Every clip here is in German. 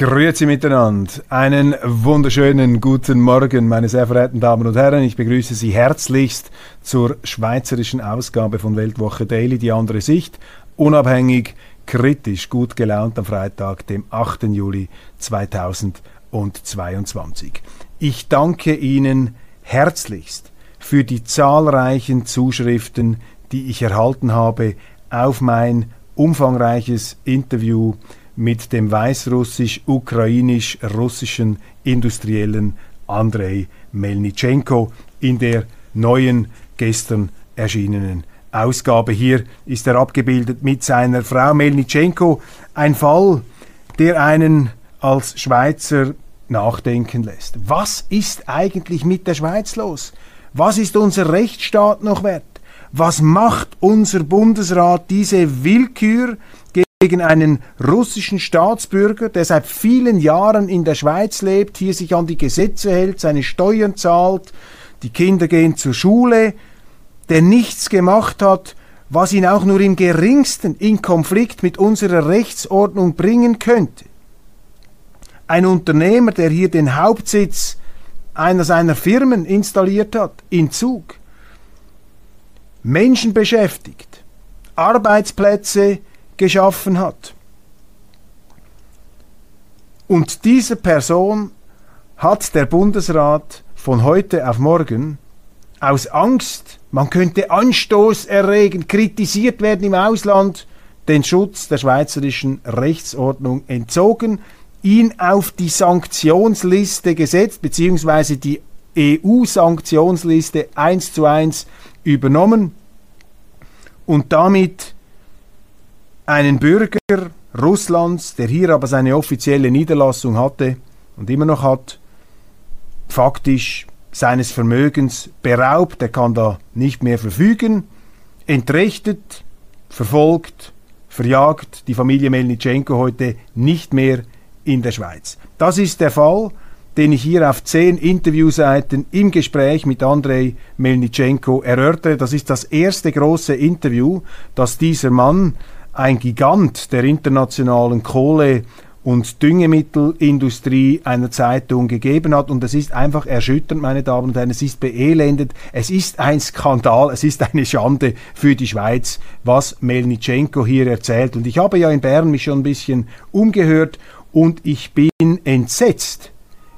Grüezi miteinander. Einen wunderschönen guten Morgen, meine sehr verehrten Damen und Herren. Ich begrüße Sie herzlichst zur schweizerischen Ausgabe von Weltwoche Daily, die andere Sicht. Unabhängig, kritisch, gut gelaunt am Freitag, dem 8. Juli 2022. Ich danke Ihnen herzlichst für die zahlreichen Zuschriften, die ich erhalten habe auf mein umfangreiches Interview mit dem weißrussisch-ukrainisch-russischen Industriellen Andrei Melnitschenko in der neuen gestern erschienenen Ausgabe. Hier ist er abgebildet mit seiner Frau Melnitschenko. Ein Fall, der einen als Schweizer nachdenken lässt. Was ist eigentlich mit der Schweiz los? Was ist unser Rechtsstaat noch wert? Was macht unser Bundesrat diese Willkür gegen einen russischen Staatsbürger, der seit vielen Jahren in der Schweiz lebt, hier sich an die Gesetze hält, seine Steuern zahlt, die Kinder gehen zur Schule, der nichts gemacht hat, was ihn auch nur im geringsten in Konflikt mit unserer Rechtsordnung bringen könnte. Ein Unternehmer, der hier den Hauptsitz einer seiner Firmen installiert hat, in Zug, Menschen beschäftigt, Arbeitsplätze geschaffen hat. Und diese Person hat der Bundesrat von heute auf morgen aus Angst, man könnte Anstoß erregen, kritisiert werden im Ausland, den Schutz der schweizerischen Rechtsordnung entzogen, ihn auf die Sanktionsliste gesetzt, beziehungsweise die EU-Sanktionsliste eins zu eins übernommen und damit einen Bürger Russlands, der hier aber seine offizielle Niederlassung hatte und immer noch hat, faktisch seines Vermögens beraubt, er kann da nicht mehr verfügen, entrechtet, verfolgt, verjagt die Familie Melnitschenko heute nicht mehr in der Schweiz. Das ist der Fall, den ich hier auf zehn Interviewseiten im Gespräch mit Andrei Melnitschenko erörtere. Das ist das erste große Interview, das dieser Mann ein Gigant der internationalen Kohle- und Düngemittelindustrie einer Zeitung gegeben hat. Und es ist einfach erschütternd, meine Damen und Herren. Es ist beelendet. Es ist ein Skandal. Es ist eine Schande für die Schweiz, was Melnitschenko hier erzählt. Und ich habe ja in Bern mich schon ein bisschen umgehört und ich bin entsetzt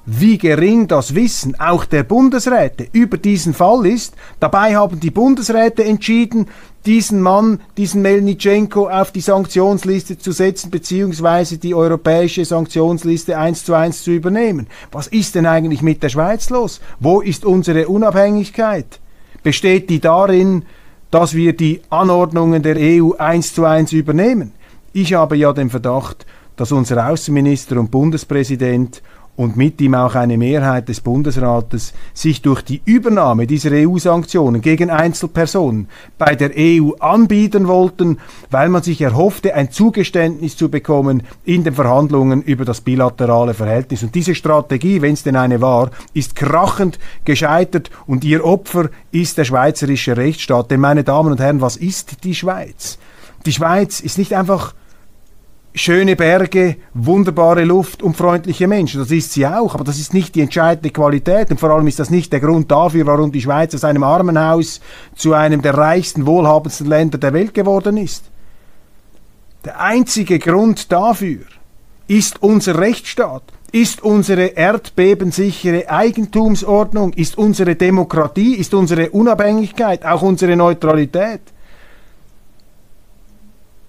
wie gering das Wissen auch der Bundesräte über diesen Fall ist. Dabei haben die Bundesräte entschieden, diesen Mann, diesen Melnitschenko auf die Sanktionsliste zu setzen, beziehungsweise die europäische Sanktionsliste eins zu eins zu übernehmen. Was ist denn eigentlich mit der Schweiz los? Wo ist unsere Unabhängigkeit? Besteht die darin, dass wir die Anordnungen der EU eins zu eins übernehmen? Ich habe ja den Verdacht, dass unser Außenminister und Bundespräsident und mit ihm auch eine Mehrheit des Bundesrates sich durch die Übernahme dieser EU-Sanktionen gegen Einzelpersonen bei der EU anbieten wollten, weil man sich erhoffte, ein Zugeständnis zu bekommen in den Verhandlungen über das bilaterale Verhältnis. Und diese Strategie, wenn es denn eine war, ist krachend gescheitert und ihr Opfer ist der schweizerische Rechtsstaat. Denn meine Damen und Herren, was ist die Schweiz? Die Schweiz ist nicht einfach schöne Berge, wunderbare Luft und freundliche Menschen. Das ist sie auch, aber das ist nicht die entscheidende Qualität und vor allem ist das nicht der Grund dafür, warum die Schweiz aus einem Armenhaus zu einem der reichsten, wohlhabendsten Länder der Welt geworden ist. Der einzige Grund dafür ist unser Rechtsstaat, ist unsere erdbebensichere Eigentumsordnung, ist unsere Demokratie, ist unsere Unabhängigkeit, auch unsere Neutralität.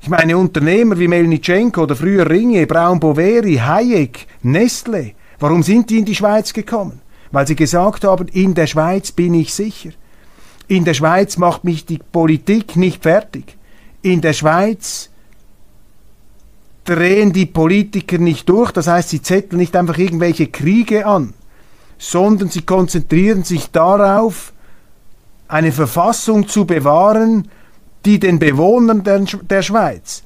Ich meine, Unternehmer wie Melnitschenko oder früher Ringe, Braun Boveri, Hayek, Nestle, warum sind die in die Schweiz gekommen? weil sie gesagt haben, in der Schweiz bin ich sicher. In der Schweiz macht mich die Politik nicht fertig. In der Schweiz drehen die Politiker nicht durch, das heißt, sie zetteln nicht einfach irgendwelche Kriege an, sondern sie konzentrieren sich darauf, eine Verfassung zu bewahren, die den Bewohnern der, der Schweiz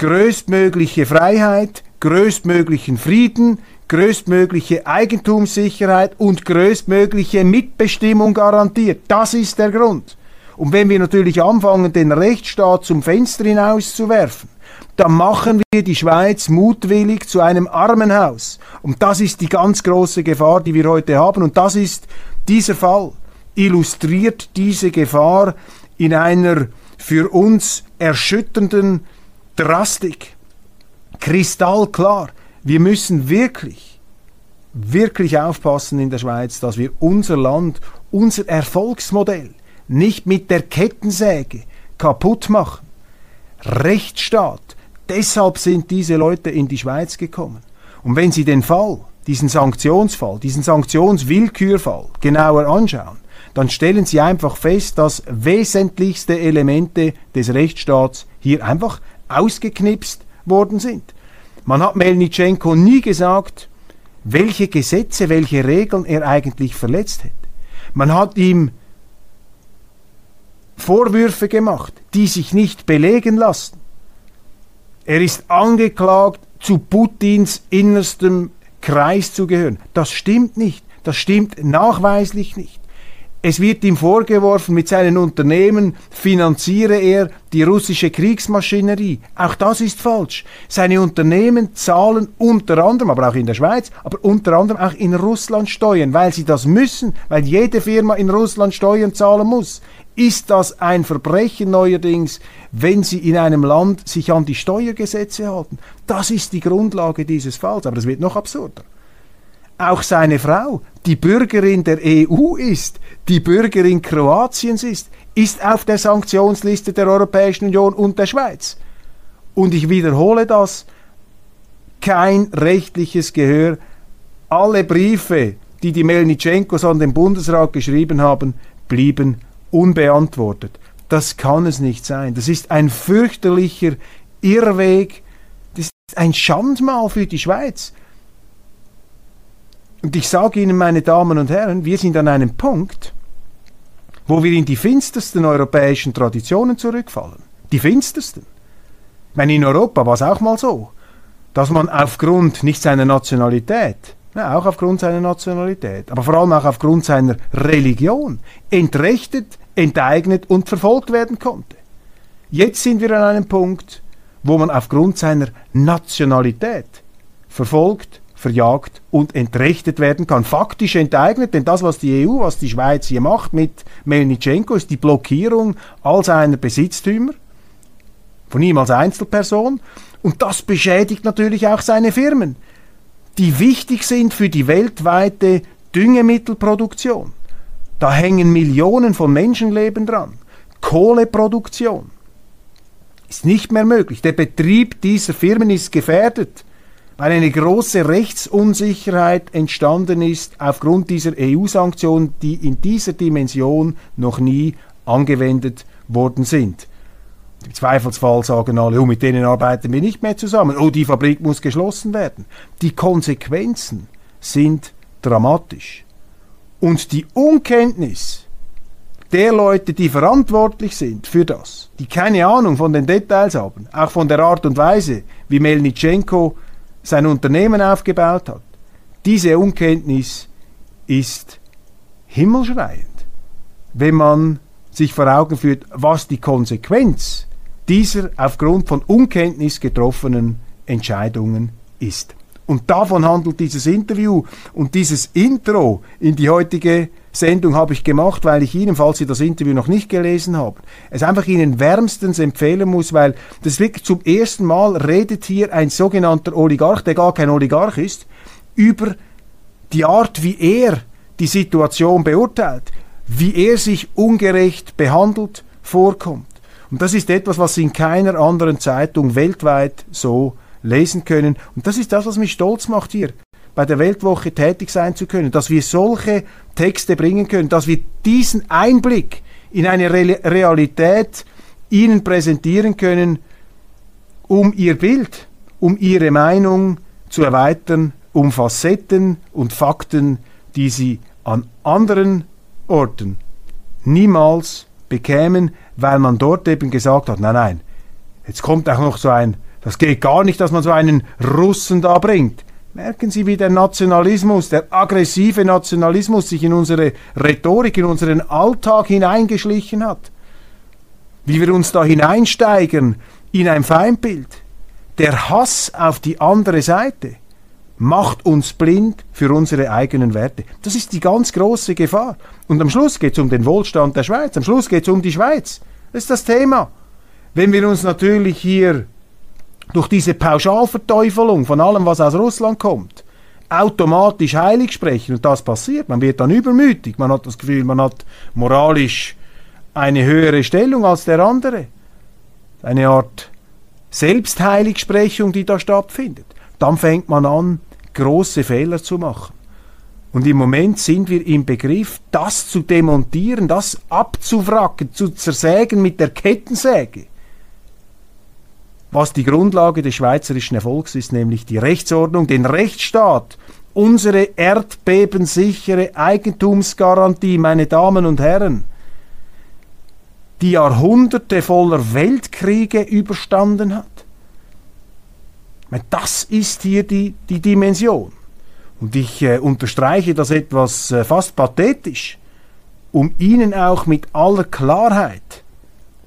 größtmögliche Freiheit, größtmöglichen Frieden, größtmögliche Eigentumssicherheit und größtmögliche Mitbestimmung garantiert. Das ist der Grund. Und wenn wir natürlich anfangen, den Rechtsstaat zum Fenster hinauszuwerfen, dann machen wir die Schweiz mutwillig zu einem Armenhaus. Und das ist die ganz große Gefahr, die wir heute haben. Und das ist dieser Fall, illustriert diese Gefahr in einer für uns erschütternden Drastik. Kristallklar. Wir müssen wirklich, wirklich aufpassen in der Schweiz, dass wir unser Land, unser Erfolgsmodell nicht mit der Kettensäge kaputt machen. Rechtsstaat. Deshalb sind diese Leute in die Schweiz gekommen. Und wenn Sie den Fall, diesen Sanktionsfall, diesen Sanktionswillkürfall genauer anschauen, dann stellen Sie einfach fest, dass wesentlichste Elemente des Rechtsstaats hier einfach ausgeknipst worden sind. Man hat Melnitschenko nie gesagt, welche Gesetze, welche Regeln er eigentlich verletzt hätte. Man hat ihm Vorwürfe gemacht, die sich nicht belegen lassen. Er ist angeklagt, zu Putins innerstem Kreis zu gehören. Das stimmt nicht. Das stimmt nachweislich nicht. Es wird ihm vorgeworfen, mit seinen Unternehmen finanziere er die russische Kriegsmaschinerie. Auch das ist falsch. Seine Unternehmen zahlen unter anderem, aber auch in der Schweiz, aber unter anderem auch in Russland Steuern, weil sie das müssen, weil jede Firma in Russland Steuern zahlen muss. Ist das ein Verbrechen neuerdings, wenn sie in einem Land sich an die Steuergesetze halten? Das ist die Grundlage dieses Falls, aber das wird noch absurder auch seine Frau, die Bürgerin der EU ist, die Bürgerin Kroatiens ist, ist auf der Sanktionsliste der Europäischen Union und der Schweiz. Und ich wiederhole das, kein rechtliches Gehör. Alle Briefe, die die Melnitschenkos an den Bundesrat geschrieben haben, blieben unbeantwortet. Das kann es nicht sein. Das ist ein fürchterlicher Irrweg. Das ist ein Schandmal für die Schweiz. Und ich sage Ihnen, meine Damen und Herren, wir sind an einem Punkt, wo wir in die finstersten europäischen Traditionen zurückfallen. Die finstersten. Ich meine, in Europa war es auch mal so, dass man aufgrund nicht seiner Nationalität, ja, auch aufgrund seiner Nationalität, aber vor allem auch aufgrund seiner Religion entrechtet, enteignet und verfolgt werden konnte. Jetzt sind wir an einem Punkt, wo man aufgrund seiner Nationalität verfolgt, verjagt und entrechtet werden kann. Faktisch enteignet, denn das, was die EU, was die Schweiz hier macht mit Melnitschenko, ist die Blockierung all seiner Besitztümer, von ihm als Einzelperson. Und das beschädigt natürlich auch seine Firmen, die wichtig sind für die weltweite Düngemittelproduktion. Da hängen Millionen von Menschenleben dran. Kohleproduktion ist nicht mehr möglich. Der Betrieb dieser Firmen ist gefährdet weil eine große Rechtsunsicherheit entstanden ist aufgrund dieser EU-Sanktionen, die in dieser Dimension noch nie angewendet worden sind. Im Zweifelsfall sagen alle, oh, mit denen arbeiten wir nicht mehr zusammen. Oh, die Fabrik muss geschlossen werden. Die Konsequenzen sind dramatisch. Und die Unkenntnis der Leute, die verantwortlich sind für das, die keine Ahnung von den Details haben, auch von der Art und Weise, wie Melnitschenko sein Unternehmen aufgebaut hat. Diese Unkenntnis ist himmelschreiend, wenn man sich vor Augen führt, was die Konsequenz dieser aufgrund von Unkenntnis getroffenen Entscheidungen ist. Und davon handelt dieses Interview und dieses Intro in die heutige Sendung habe ich gemacht, weil ich Ihnen, falls Sie das Interview noch nicht gelesen haben, es einfach Ihnen wärmstens empfehlen muss, weil das wirklich zum ersten Mal redet hier ein sogenannter Oligarch, der gar kein Oligarch ist, über die Art, wie er die Situation beurteilt, wie er sich ungerecht behandelt vorkommt. Und das ist etwas, was Sie in keiner anderen Zeitung weltweit so lesen können. Und das ist das, was mich stolz macht hier bei der Weltwoche tätig sein zu können, dass wir solche Texte bringen können, dass wir diesen Einblick in eine Re Realität Ihnen präsentieren können, um Ihr Bild, um Ihre Meinung zu erweitern, um Facetten und Fakten, die Sie an anderen Orten niemals bekämen, weil man dort eben gesagt hat, nein, nein, jetzt kommt auch noch so ein, das geht gar nicht, dass man so einen Russen da bringt. Merken Sie, wie der Nationalismus, der aggressive Nationalismus sich in unsere Rhetorik, in unseren Alltag hineingeschlichen hat. Wie wir uns da hineinsteigern in ein Feindbild. Der Hass auf die andere Seite macht uns blind für unsere eigenen Werte. Das ist die ganz große Gefahr. Und am Schluss geht es um den Wohlstand der Schweiz. Am Schluss geht es um die Schweiz. Das ist das Thema. Wenn wir uns natürlich hier durch diese Pauschalverteufelung von allem, was aus Russland kommt, automatisch heilig sprechen und das passiert, man wird dann übermütig, man hat das Gefühl, man hat moralisch eine höhere Stellung als der andere. Eine Art Selbstheiligsprechung, die da stattfindet. Dann fängt man an, große Fehler zu machen. Und im Moment sind wir im Begriff, das zu demontieren, das abzuwracken, zu zersägen mit der Kettensäge. Was die Grundlage des schweizerischen Erfolgs ist, nämlich die Rechtsordnung, den Rechtsstaat, unsere erdbebensichere Eigentumsgarantie, meine Damen und Herren, die Jahrhunderte voller Weltkriege überstanden hat. Das ist hier die, die Dimension. Und ich äh, unterstreiche das etwas äh, fast pathetisch, um Ihnen auch mit aller Klarheit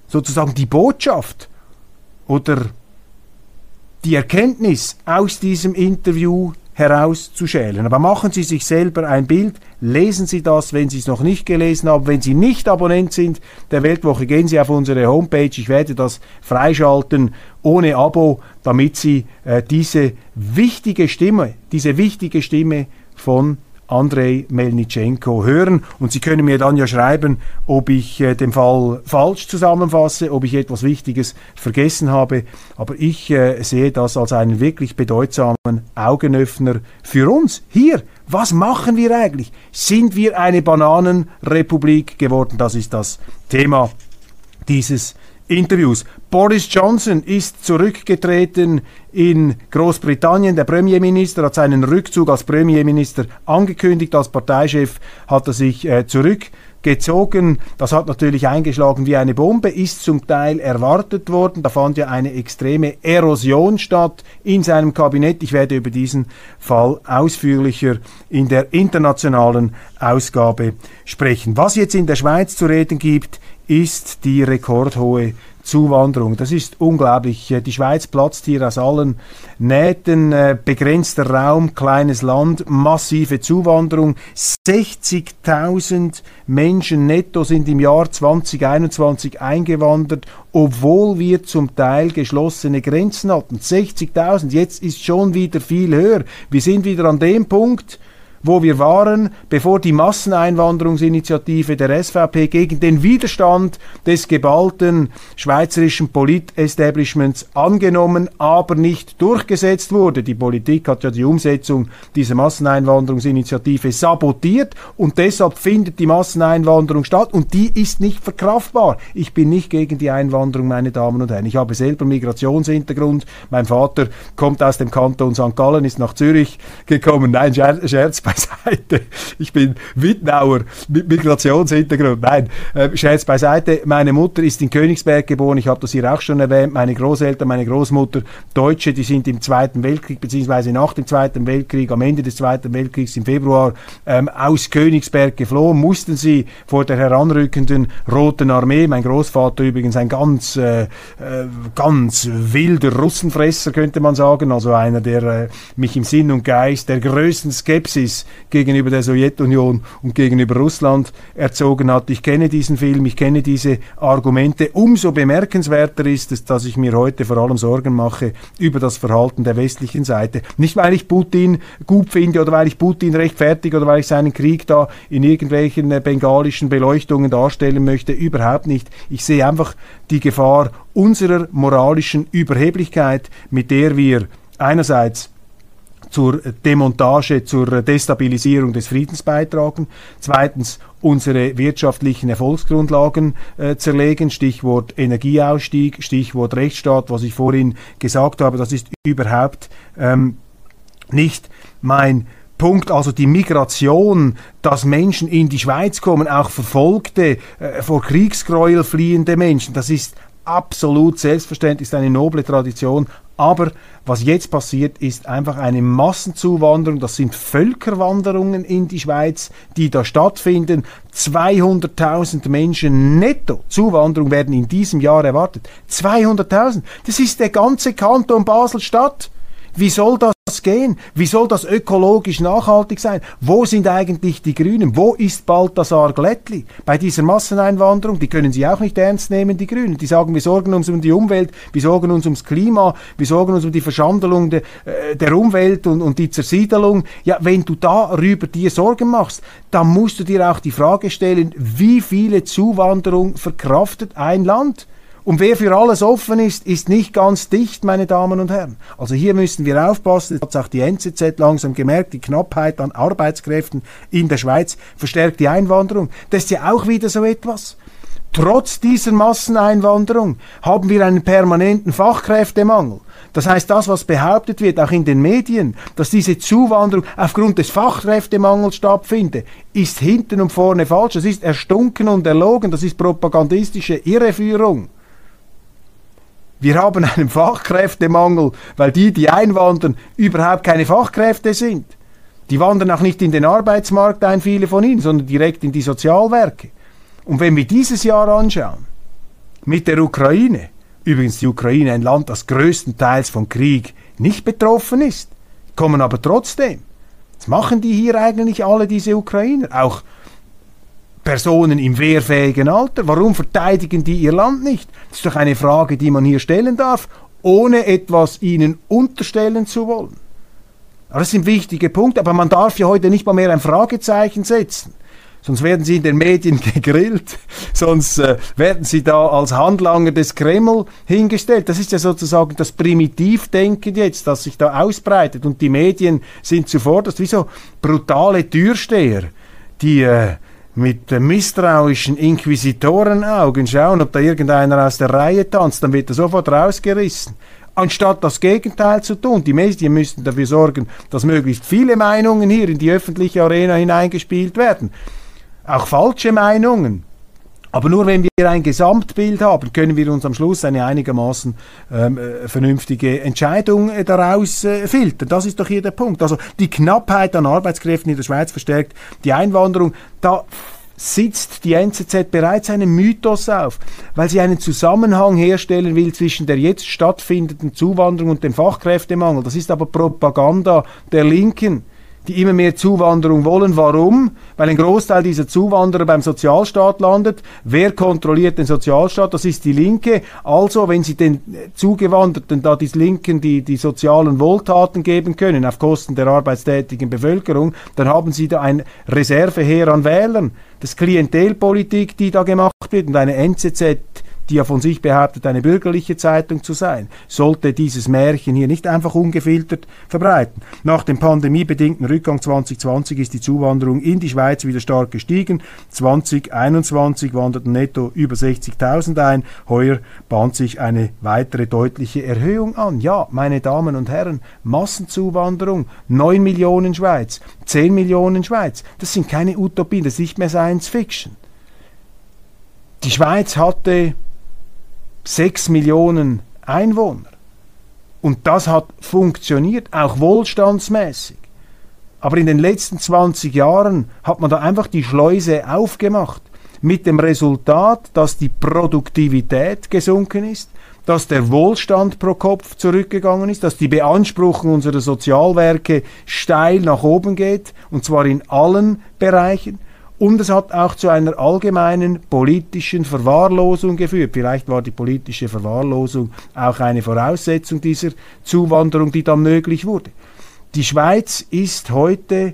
sozusagen die Botschaft oder die Erkenntnis aus diesem Interview herauszuschälen. Aber machen Sie sich selber ein Bild, lesen Sie das, wenn Sie es noch nicht gelesen haben. Wenn Sie nicht Abonnent sind der Weltwoche, gehen Sie auf unsere Homepage. Ich werde das freischalten ohne Abo, damit Sie äh, diese wichtige Stimme, diese wichtige Stimme von Andrei Melnitschenko hören. Und Sie können mir dann ja schreiben, ob ich äh, den Fall falsch zusammenfasse, ob ich etwas Wichtiges vergessen habe. Aber ich äh, sehe das als einen wirklich bedeutsamen Augenöffner für uns. Hier, was machen wir eigentlich? Sind wir eine Bananenrepublik geworden? Das ist das Thema dieses Interviews. Boris Johnson ist zurückgetreten in Großbritannien. Der Premierminister hat seinen Rückzug als Premierminister angekündigt. Als Parteichef hat er sich äh, zurückgezogen. Das hat natürlich eingeschlagen wie eine Bombe, ist zum Teil erwartet worden. Da fand ja eine extreme Erosion statt in seinem Kabinett. Ich werde über diesen Fall ausführlicher in der internationalen Ausgabe sprechen. Was jetzt in der Schweiz zu reden gibt, ist die rekordhohe Zuwanderung. Das ist unglaublich. Die Schweiz platzt hier aus allen Nähten, äh, begrenzter Raum, kleines Land, massive Zuwanderung. 60.000 Menschen netto sind im Jahr 2021 eingewandert, obwohl wir zum Teil geschlossene Grenzen hatten. 60.000, jetzt ist schon wieder viel höher. Wir sind wieder an dem Punkt, wo wir waren, bevor die Masseneinwanderungsinitiative der SVP gegen den Widerstand des geballten schweizerischen Polit-Establishments angenommen, aber nicht durchgesetzt wurde. Die Politik hat ja die Umsetzung dieser Masseneinwanderungsinitiative sabotiert und deshalb findet die Masseneinwanderung statt und die ist nicht verkraftbar. Ich bin nicht gegen die Einwanderung, meine Damen und Herren. Ich habe selber Migrationshintergrund. Mein Vater kommt aus dem Kanton St. Gallen, ist nach Zürich gekommen. Nein, Scherz beiseite. Ich bin Wittnauer mit Migrationshintergrund. Nein, äh, Scherz beiseite. Meine Mutter ist in Königsberg geboren. Ich habe das hier auch schon erwähnt. Meine Großeltern, meine Großmutter, Deutsche, die sind im Zweiten Weltkrieg beziehungsweise nach dem Zweiten Weltkrieg, am Ende des Zweiten Weltkriegs im Februar ähm, aus Königsberg geflohen. Mussten sie vor der heranrückenden Roten Armee. Mein Großvater übrigens ein ganz, äh, äh ganz wilder Russenfresser könnte man sagen. Also einer, der äh, mich im Sinn und Geist der größten Skepsis gegenüber der Sowjetunion und gegenüber Russland erzogen hat. Ich kenne diesen Film, ich kenne diese Argumente. Umso bemerkenswerter ist es, dass ich mir heute vor allem Sorgen mache über das Verhalten der westlichen Seite. Nicht, weil ich Putin gut finde oder weil ich Putin rechtfertige oder weil ich seinen Krieg da in irgendwelchen äh, bengalischen Beleuchtungen darstellen möchte. Überhaupt nicht. Ich sehe einfach die Gefahr unserer moralischen Überheblichkeit, mit der wir einerseits zur Demontage, zur Destabilisierung des Friedens beitragen. Zweitens unsere wirtschaftlichen Erfolgsgrundlagen äh, zerlegen. Stichwort Energieausstieg, Stichwort Rechtsstaat, was ich vorhin gesagt habe, das ist überhaupt ähm, nicht mein Punkt, also die Migration, dass Menschen in die Schweiz kommen, auch verfolgte, äh, vor Kriegsgräuel fliehende Menschen, das ist absolut selbstverständlich, ist eine noble Tradition. Aber was jetzt passiert, ist einfach eine Massenzuwanderung. Das sind Völkerwanderungen in die Schweiz, die da stattfinden. 200.000 Menschen netto Zuwanderung werden in diesem Jahr erwartet. 200.000. Das ist der ganze Kanton Basel-Stadt. Wie soll das gehen? Wie soll das ökologisch nachhaltig sein? Wo sind eigentlich die Grünen? Wo ist Balthasar Glättli bei dieser Masseneinwanderung? Die können Sie auch nicht ernst nehmen, die Grünen. Die sagen, wir sorgen uns um die Umwelt, wir sorgen uns ums Klima, wir sorgen uns um die Verschandelung de, äh, der Umwelt und, und die Zersiedelung. Ja, wenn du darüber dir Sorgen machst, dann musst du dir auch die Frage stellen, wie viele Zuwanderung verkraftet ein Land? Und wer für alles offen ist, ist nicht ganz dicht, meine Damen und Herren. Also hier müssen wir aufpassen. Das hat auch die NZZ langsam gemerkt. Die Knappheit an Arbeitskräften in der Schweiz verstärkt die Einwanderung. Das ist ja auch wieder so etwas. Trotz dieser Masseneinwanderung haben wir einen permanenten Fachkräftemangel. Das heißt, das, was behauptet wird, auch in den Medien, dass diese Zuwanderung aufgrund des Fachkräftemangels stattfindet, ist hinten und vorne falsch. Das ist erstunken und erlogen. Das ist propagandistische Irreführung. Wir haben einen Fachkräftemangel, weil die, die einwandern, überhaupt keine Fachkräfte sind. Die wandern auch nicht in den Arbeitsmarkt ein, viele von ihnen, sondern direkt in die Sozialwerke. Und wenn wir dieses Jahr anschauen, mit der Ukraine, übrigens die Ukraine ein Land, das größtenteils vom Krieg nicht betroffen ist, kommen aber trotzdem. Was machen die hier eigentlich alle, diese Ukrainer? Auch Personen im wehrfähigen Alter? Warum verteidigen die ihr Land nicht? Das ist doch eine Frage, die man hier stellen darf, ohne etwas ihnen unterstellen zu wollen. Das sind wichtige Punkte, aber man darf ja heute nicht mal mehr ein Fragezeichen setzen. Sonst werden sie in den Medien gegrillt, sonst äh, werden sie da als Handlanger des Kreml hingestellt. Das ist ja sozusagen das Primitivdenken jetzt, das sich da ausbreitet. Und die Medien sind zuvor, das wie so brutale Türsteher, die äh, mit misstrauischen Inquisitorenaugen schauen, ob da irgendeiner aus der Reihe tanzt, dann wird er sofort rausgerissen. Anstatt das Gegenteil zu tun. Die Medien müssten dafür sorgen, dass möglichst viele Meinungen hier in die öffentliche Arena hineingespielt werden. Auch falsche Meinungen. Aber nur wenn wir ein Gesamtbild haben, können wir uns am Schluss eine einigermaßen ähm, äh, vernünftige Entscheidung äh, daraus äh, filtern. Das ist doch hier der Punkt. Also die Knappheit an Arbeitskräften in der Schweiz verstärkt die Einwanderung. Da sitzt die NZZ bereits einen Mythos auf, weil sie einen Zusammenhang herstellen will zwischen der jetzt stattfindenden Zuwanderung und dem Fachkräftemangel. Das ist aber Propaganda der Linken die immer mehr Zuwanderung wollen. Warum? Weil ein Großteil dieser Zuwanderer beim Sozialstaat landet. Wer kontrolliert den Sozialstaat? Das ist die Linke. Also, wenn sie den Zugewanderten, da die Linken, die, die sozialen Wohltaten geben können, auf Kosten der arbeitstätigen Bevölkerung, dann haben sie da ein Reserveheer an Wählern. Das Klientelpolitik, die da gemacht wird und eine NZZ die ja von sich behauptet, eine bürgerliche Zeitung zu sein, sollte dieses Märchen hier nicht einfach ungefiltert verbreiten. Nach dem pandemiebedingten Rückgang 2020 ist die Zuwanderung in die Schweiz wieder stark gestiegen. 2021 wanderten netto über 60.000 ein. Heuer bahnt sich eine weitere deutliche Erhöhung an. Ja, meine Damen und Herren, Massenzuwanderung, 9 Millionen Schweiz, 10 Millionen Schweiz, das sind keine Utopien, das ist nicht mehr Science Fiction. Die Schweiz hatte 6 Millionen Einwohner. Und das hat funktioniert, auch wohlstandsmäßig. Aber in den letzten 20 Jahren hat man da einfach die Schleuse aufgemacht. Mit dem Resultat, dass die Produktivität gesunken ist, dass der Wohlstand pro Kopf zurückgegangen ist, dass die Beanspruchung unserer Sozialwerke steil nach oben geht, und zwar in allen Bereichen. Und es hat auch zu einer allgemeinen politischen Verwahrlosung geführt. Vielleicht war die politische Verwahrlosung auch eine Voraussetzung dieser Zuwanderung, die dann möglich wurde. Die Schweiz ist heute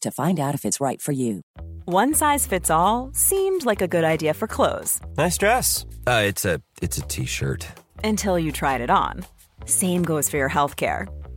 to find out if it's right for you. One size fits all seemed like a good idea for clothes. Nice dress. Uh, it's a it's a t-shirt. Until you tried it on. Same goes for your healthcare.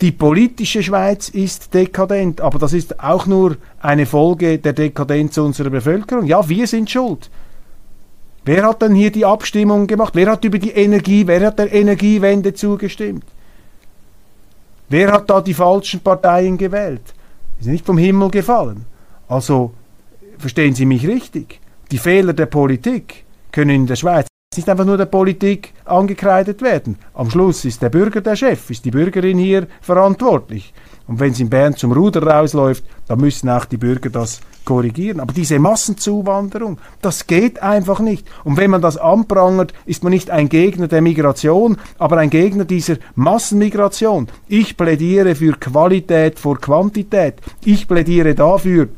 Die politische Schweiz ist dekadent, aber das ist auch nur eine Folge der Dekadenz unserer Bevölkerung. Ja, wir sind schuld. Wer hat denn hier die Abstimmung gemacht? Wer hat über die Energie, wer hat der Energiewende zugestimmt? Wer hat da die falschen Parteien gewählt? Die sind nicht vom Himmel gefallen. Also verstehen Sie mich richtig. Die Fehler der Politik können in der Schweiz nicht einfach nur der Politik angekreidet werden. Am Schluss ist der Bürger der Chef, ist die Bürgerin hier verantwortlich. Und wenn es in Bern zum Ruder rausläuft, dann müssen auch die Bürger das korrigieren. Aber diese Massenzuwanderung, das geht einfach nicht. Und wenn man das anprangert, ist man nicht ein Gegner der Migration, aber ein Gegner dieser Massenmigration. Ich plädiere für Qualität vor Quantität. Ich plädiere dafür,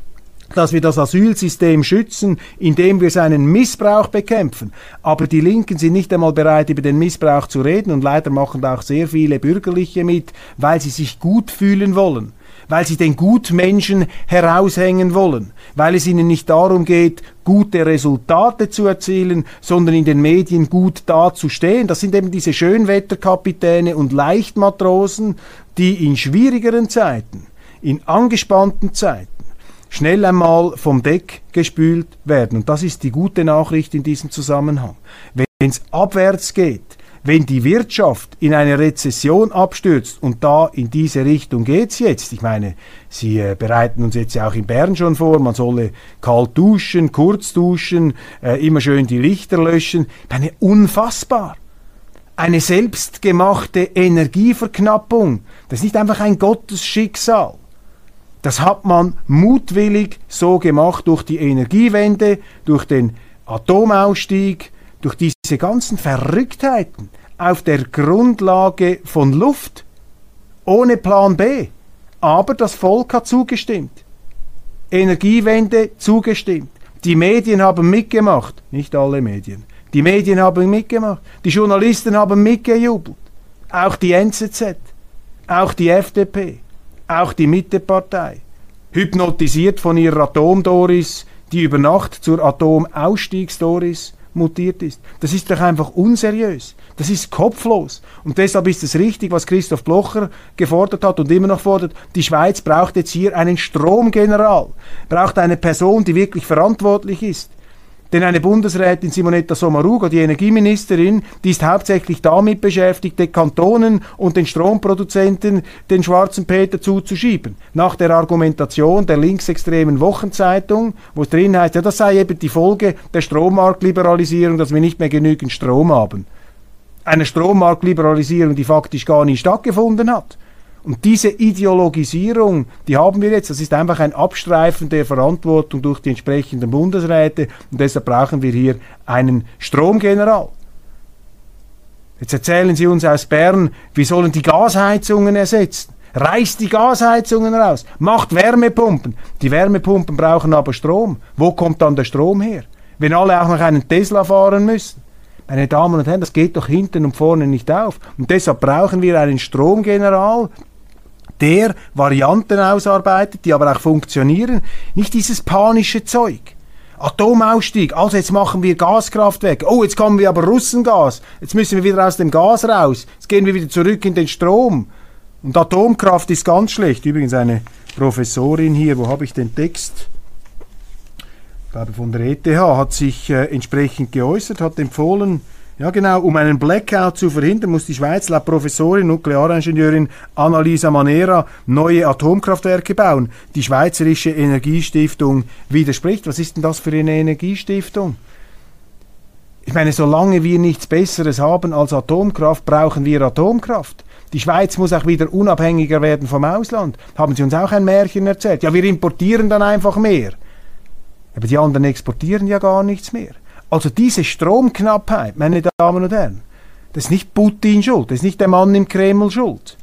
dass wir das Asylsystem schützen, indem wir seinen Missbrauch bekämpfen. Aber die Linken sind nicht einmal bereit, über den Missbrauch zu reden und leider machen da auch sehr viele Bürgerliche mit, weil sie sich gut fühlen wollen weil sie den Gutmenschen heraushängen wollen, weil es ihnen nicht darum geht, gute Resultate zu erzielen, sondern in den Medien gut dazustehen. Das sind eben diese Schönwetterkapitäne und Leichtmatrosen, die in schwierigeren Zeiten, in angespannten Zeiten, schnell einmal vom Deck gespült werden. Und das ist die gute Nachricht in diesem Zusammenhang. Wenn es abwärts geht, wenn die Wirtschaft in eine Rezession abstürzt, und da in diese Richtung geht's jetzt, ich meine, Sie äh, bereiten uns jetzt ja auch in Bern schon vor, man solle kalt duschen, kurz duschen, äh, immer schön die Lichter löschen, ich meine, unfassbar. Eine selbstgemachte Energieverknappung, das ist nicht einfach ein Gottesschicksal. Das hat man mutwillig so gemacht durch die Energiewende, durch den Atomausstieg, durch diese ganzen Verrücktheiten auf der Grundlage von Luft, ohne Plan B. Aber das Volk hat zugestimmt. Energiewende zugestimmt. Die Medien haben mitgemacht. Nicht alle Medien. Die Medien haben mitgemacht. Die Journalisten haben mitgejubelt. Auch die NZZ. Auch die FDP auch die Mittepartei, hypnotisiert von ihrer Atomdoris, die über Nacht zur Atomausstiegsdoris mutiert ist. Das ist doch einfach unseriös. Das ist kopflos. Und deshalb ist es richtig, was Christoph Blocher gefordert hat und immer noch fordert. Die Schweiz braucht jetzt hier einen Stromgeneral, braucht eine Person, die wirklich verantwortlich ist. Denn eine Bundesrätin Simonetta Sommaruga, die Energieministerin, die ist hauptsächlich damit beschäftigt, den Kantonen und den Stromproduzenten den schwarzen Peter zuzuschieben. Nach der Argumentation der linksextremen Wochenzeitung, wo es drin heißt, ja, das sei eben die Folge der Strommarktliberalisierung, dass wir nicht mehr genügend Strom haben. Eine Strommarktliberalisierung, die faktisch gar nicht stattgefunden hat. Und diese Ideologisierung, die haben wir jetzt. Das ist einfach ein Abstreifen der Verantwortung durch die entsprechenden Bundesräte. Und deshalb brauchen wir hier einen Stromgeneral. Jetzt erzählen Sie uns aus Bern, wir sollen die Gasheizungen ersetzen. Reißt die Gasheizungen raus, macht Wärmepumpen. Die Wärmepumpen brauchen aber Strom. Wo kommt dann der Strom her? Wenn alle auch noch einen Tesla fahren müssen. Meine Damen und Herren, das geht doch hinten und vorne nicht auf. Und deshalb brauchen wir einen Stromgeneral, der Varianten ausarbeitet, die aber auch funktionieren. Nicht dieses panische Zeug. Atomausstieg, also jetzt machen wir Gaskraftwerke. Oh, jetzt kommen wir aber Russengas. Jetzt müssen wir wieder aus dem Gas raus. Jetzt gehen wir wieder zurück in den Strom. Und Atomkraft ist ganz schlecht. Übrigens eine Professorin hier, wo habe ich den Text? Ich glaube von der ETH hat sich äh, entsprechend geäußert, hat empfohlen, ja, genau. Um einen Blackout zu verhindern, muss die Schweiz laut Professorin, Nuklearingenieurin Annalisa Manera neue Atomkraftwerke bauen. Die Schweizerische Energiestiftung widerspricht. Was ist denn das für eine Energiestiftung? Ich meine, solange wir nichts Besseres haben als Atomkraft, brauchen wir Atomkraft. Die Schweiz muss auch wieder unabhängiger werden vom Ausland. Haben Sie uns auch ein Märchen erzählt? Ja, wir importieren dann einfach mehr. Aber die anderen exportieren ja gar nichts mehr. Also diese Stromknappheit, meine Damen und Herren, das ist nicht Putin schuld, das ist nicht der Mann im Kreml schuld,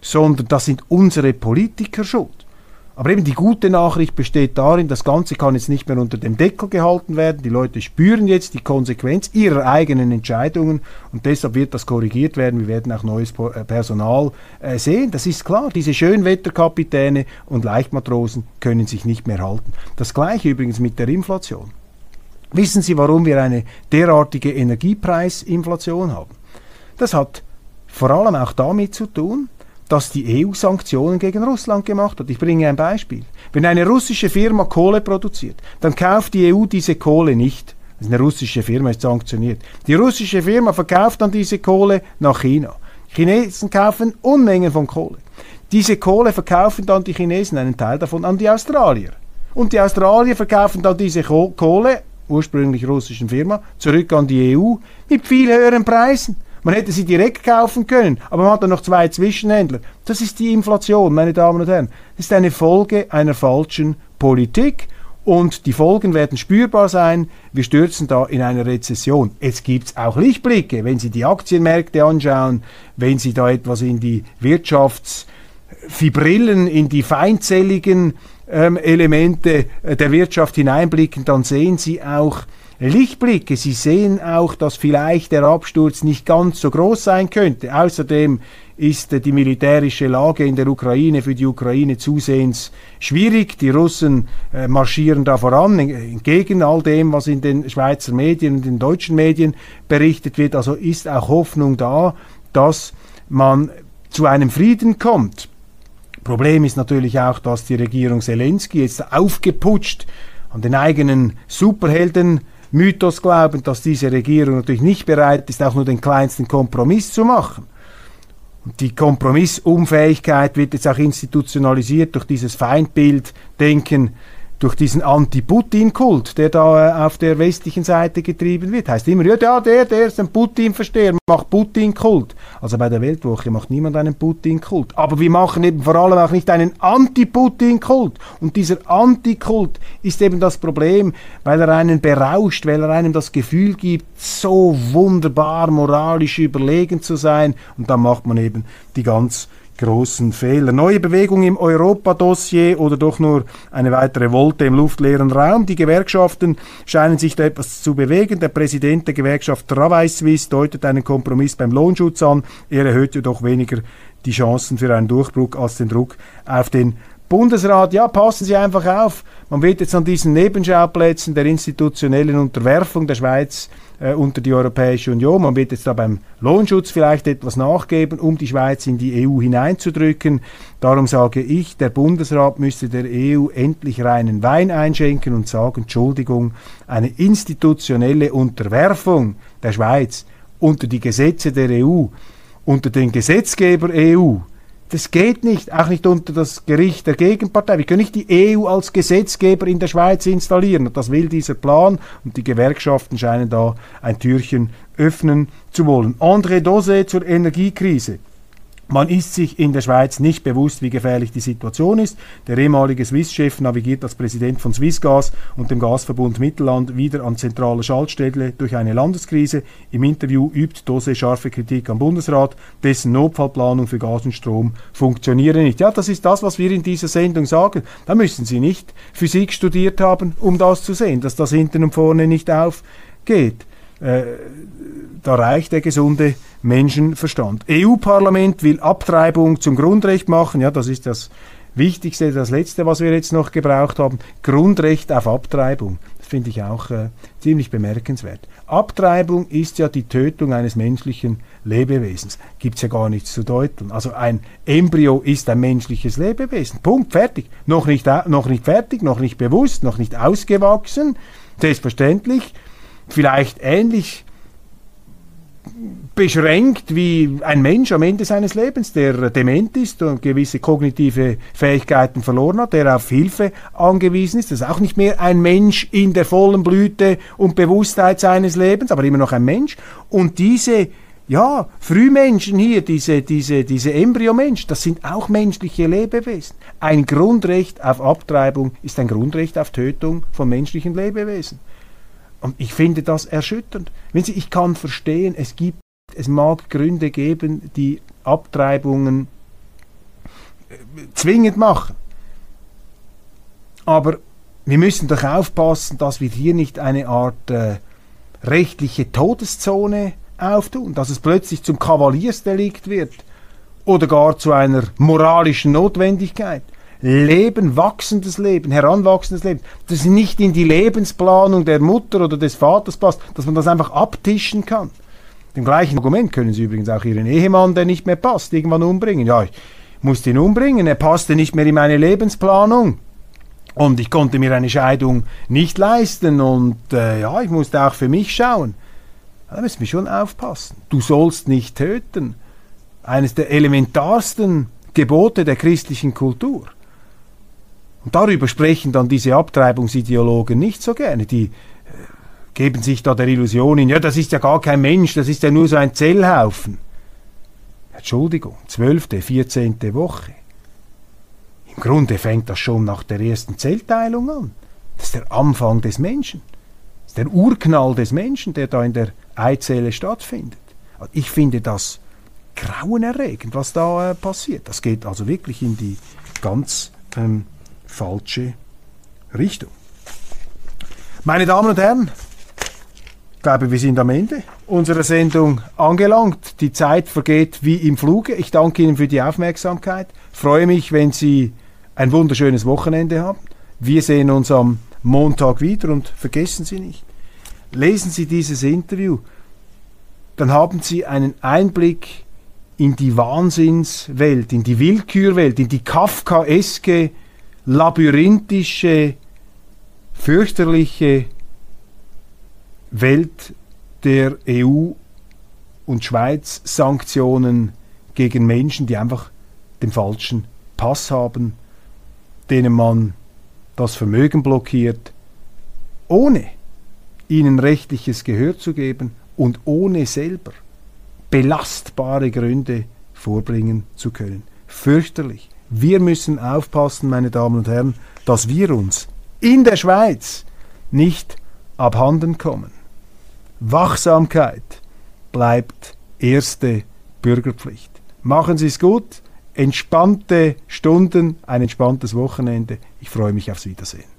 sondern das sind unsere Politiker schuld. Aber eben die gute Nachricht besteht darin, das Ganze kann jetzt nicht mehr unter dem Deckel gehalten werden. Die Leute spüren jetzt die Konsequenz ihrer eigenen Entscheidungen und deshalb wird das korrigiert werden. Wir werden auch neues äh, Personal äh, sehen. Das ist klar. Diese Schönwetterkapitäne und Leichtmatrosen können sich nicht mehr halten. Das gleiche übrigens mit der Inflation. Wissen Sie, warum wir eine derartige Energiepreisinflation haben? Das hat vor allem auch damit zu tun, dass die EU Sanktionen gegen Russland gemacht hat. Ich bringe ein Beispiel. Wenn eine russische Firma Kohle produziert, dann kauft die EU diese Kohle nicht. Das eine russische Firma, ist sanktioniert. Die russische Firma verkauft dann diese Kohle nach China. Die Chinesen kaufen Unmengen von Kohle. Diese Kohle verkaufen dann die Chinesen einen Teil davon an die Australier. Und die Australier verkaufen dann diese Kohle ursprünglich russischen Firma, zurück an die EU mit viel höheren Preisen. Man hätte sie direkt kaufen können, aber man hat dann noch zwei Zwischenhändler. Das ist die Inflation, meine Damen und Herren. Das ist eine Folge einer falschen Politik und die Folgen werden spürbar sein. Wir stürzen da in eine Rezession. Jetzt gibt es auch Lichtblicke, wenn Sie die Aktienmärkte anschauen, wenn Sie da etwas in die Wirtschaftsfibrillen, in die feindselligen ähm, Elemente äh, der Wirtschaft hineinblicken, dann sehen Sie auch Lichtblicke. Sie sehen auch, dass vielleicht der Absturz nicht ganz so groß sein könnte. Außerdem ist äh, die militärische Lage in der Ukraine für die Ukraine zusehends schwierig. Die Russen äh, marschieren da voran, entgegen all dem, was in den Schweizer Medien und den deutschen Medien berichtet wird. Also ist auch Hoffnung da, dass man zu einem Frieden kommt. Problem ist natürlich auch, dass die Regierung Zelensky jetzt aufgeputscht an den eigenen Superhelden Mythos glauben, dass diese Regierung natürlich nicht bereit ist, auch nur den kleinsten Kompromiss zu machen. Und die Kompromissunfähigkeit wird jetzt auch institutionalisiert durch dieses Feindbilddenken durch diesen Anti-Putin-Kult, der da äh, auf der westlichen Seite getrieben wird. Heißt immer, ja, der, der ist ein Putin-Versteher, macht Putin-Kult. Also bei der Weltwoche macht niemand einen Putin-Kult. Aber wir machen eben vor allem auch nicht einen Anti-Putin-Kult. Und dieser Anti-Kult ist eben das Problem, weil er einen berauscht, weil er einem das Gefühl gibt, so wunderbar moralisch überlegen zu sein. Und dann macht man eben die ganz großen Fehler. Neue Bewegung im Europa-Dossier oder doch nur eine weitere Wolte im luftleeren Raum. Die Gewerkschaften scheinen sich da etwas zu bewegen. Der Präsident der Gewerkschaft Travail Suisse deutet einen Kompromiss beim Lohnschutz an. Er erhöht jedoch weniger die Chancen für einen Durchbruch als den Druck auf den Bundesrat, ja, passen Sie einfach auf. Man wird jetzt an diesen Nebenschauplätzen der institutionellen Unterwerfung der Schweiz äh, unter die Europäische Union. Man wird jetzt da beim Lohnschutz vielleicht etwas nachgeben, um die Schweiz in die EU hineinzudrücken. Darum sage ich, der Bundesrat müsste der EU endlich reinen Wein einschenken und sagen, Entschuldigung, eine institutionelle Unterwerfung der Schweiz unter die Gesetze der EU, unter den Gesetzgeber EU, das geht nicht, auch nicht unter das Gericht der Gegenpartei. Wir können nicht die EU als Gesetzgeber in der Schweiz installieren. Und das will dieser Plan. Und die Gewerkschaften scheinen da ein Türchen öffnen zu wollen. André Dosé zur Energiekrise. Man ist sich in der Schweiz nicht bewusst, wie gefährlich die Situation ist. Der ehemalige Swiss-Chef navigiert als Präsident von Swissgas und dem Gasverbund Mittelland wieder an zentraler Schaltstelle durch eine Landeskrise. Im Interview übt Dose scharfe Kritik am Bundesrat, dessen Notfallplanung für Gas und Strom funktioniere nicht. Ja, das ist das, was wir in dieser Sendung sagen. Da müssen Sie nicht Physik studiert haben, um das zu sehen, dass das hinten und vorne nicht aufgeht. Äh, da reicht der gesunde Menschenverstand. EU-Parlament will Abtreibung zum Grundrecht machen. Ja, das ist das Wichtigste, das Letzte, was wir jetzt noch gebraucht haben. Grundrecht auf Abtreibung. Das finde ich auch äh, ziemlich bemerkenswert. Abtreibung ist ja die Tötung eines menschlichen Lebewesens. Gibt es ja gar nichts zu deuten. Also ein Embryo ist ein menschliches Lebewesen. Punkt, fertig. Noch nicht, noch nicht fertig, noch nicht bewusst, noch nicht ausgewachsen. Selbstverständlich. Vielleicht ähnlich beschränkt wie ein Mensch am Ende seines Lebens, der dement ist und gewisse kognitive Fähigkeiten verloren hat, der auf Hilfe angewiesen ist. Das ist auch nicht mehr ein Mensch in der vollen Blüte und Bewusstheit seines Lebens, aber immer noch ein Mensch. Und diese ja, Frühmenschen hier, diese, diese, diese Embryomenschen, das sind auch menschliche Lebewesen. Ein Grundrecht auf Abtreibung ist ein Grundrecht auf Tötung von menschlichen Lebewesen. Und ich finde das erschütternd. Wenn Sie, ich kann verstehen, es gibt, es mag Gründe geben, die Abtreibungen äh, zwingend machen. Aber wir müssen doch aufpassen, dass wir hier nicht eine Art äh, rechtliche Todeszone auftun, dass es plötzlich zum Kavaliersdelikt wird oder gar zu einer moralischen Notwendigkeit. Leben, wachsendes Leben, heranwachsendes Leben, das nicht in die Lebensplanung der Mutter oder des Vaters passt, dass man das einfach abtischen kann. Dem gleichen Argument können Sie übrigens auch Ihren Ehemann, der nicht mehr passt, irgendwann umbringen. Ja, ich musste ihn umbringen, er passte nicht mehr in meine Lebensplanung. Und ich konnte mir eine Scheidung nicht leisten und äh, ja, ich musste auch für mich schauen. Da müssen wir schon aufpassen. Du sollst nicht töten. Eines der elementarsten Gebote der christlichen Kultur. Und darüber sprechen dann diese Abtreibungsideologen nicht so gerne. Die äh, geben sich da der Illusion in, ja, das ist ja gar kein Mensch, das ist ja nur so ein Zellhaufen. Entschuldigung, zwölfte, vierzehnte Woche. Im Grunde fängt das schon nach der ersten Zellteilung an. Das ist der Anfang des Menschen. Das ist der Urknall des Menschen, der da in der Eizelle stattfindet. Ich finde das grauenerregend, was da äh, passiert. Das geht also wirklich in die ganz ähm, falsche Richtung. Meine Damen und Herren, ich glaube, wir sind am Ende unserer Sendung angelangt. Die Zeit vergeht wie im Fluge. Ich danke Ihnen für die Aufmerksamkeit. Freue mich, wenn Sie ein wunderschönes Wochenende haben. Wir sehen uns am Montag wieder und vergessen Sie nicht, lesen Sie dieses Interview, dann haben Sie einen Einblick in die Wahnsinnswelt, in die Willkürwelt, in die kafkaeske labyrinthische, fürchterliche Welt der EU und Schweiz Sanktionen gegen Menschen, die einfach den falschen Pass haben, denen man das Vermögen blockiert, ohne ihnen rechtliches Gehör zu geben und ohne selber belastbare Gründe vorbringen zu können. Fürchterlich. Wir müssen aufpassen, meine Damen und Herren, dass wir uns in der Schweiz nicht abhanden kommen. Wachsamkeit bleibt erste Bürgerpflicht. Machen Sie es gut, entspannte Stunden, ein entspanntes Wochenende. Ich freue mich aufs Wiedersehen.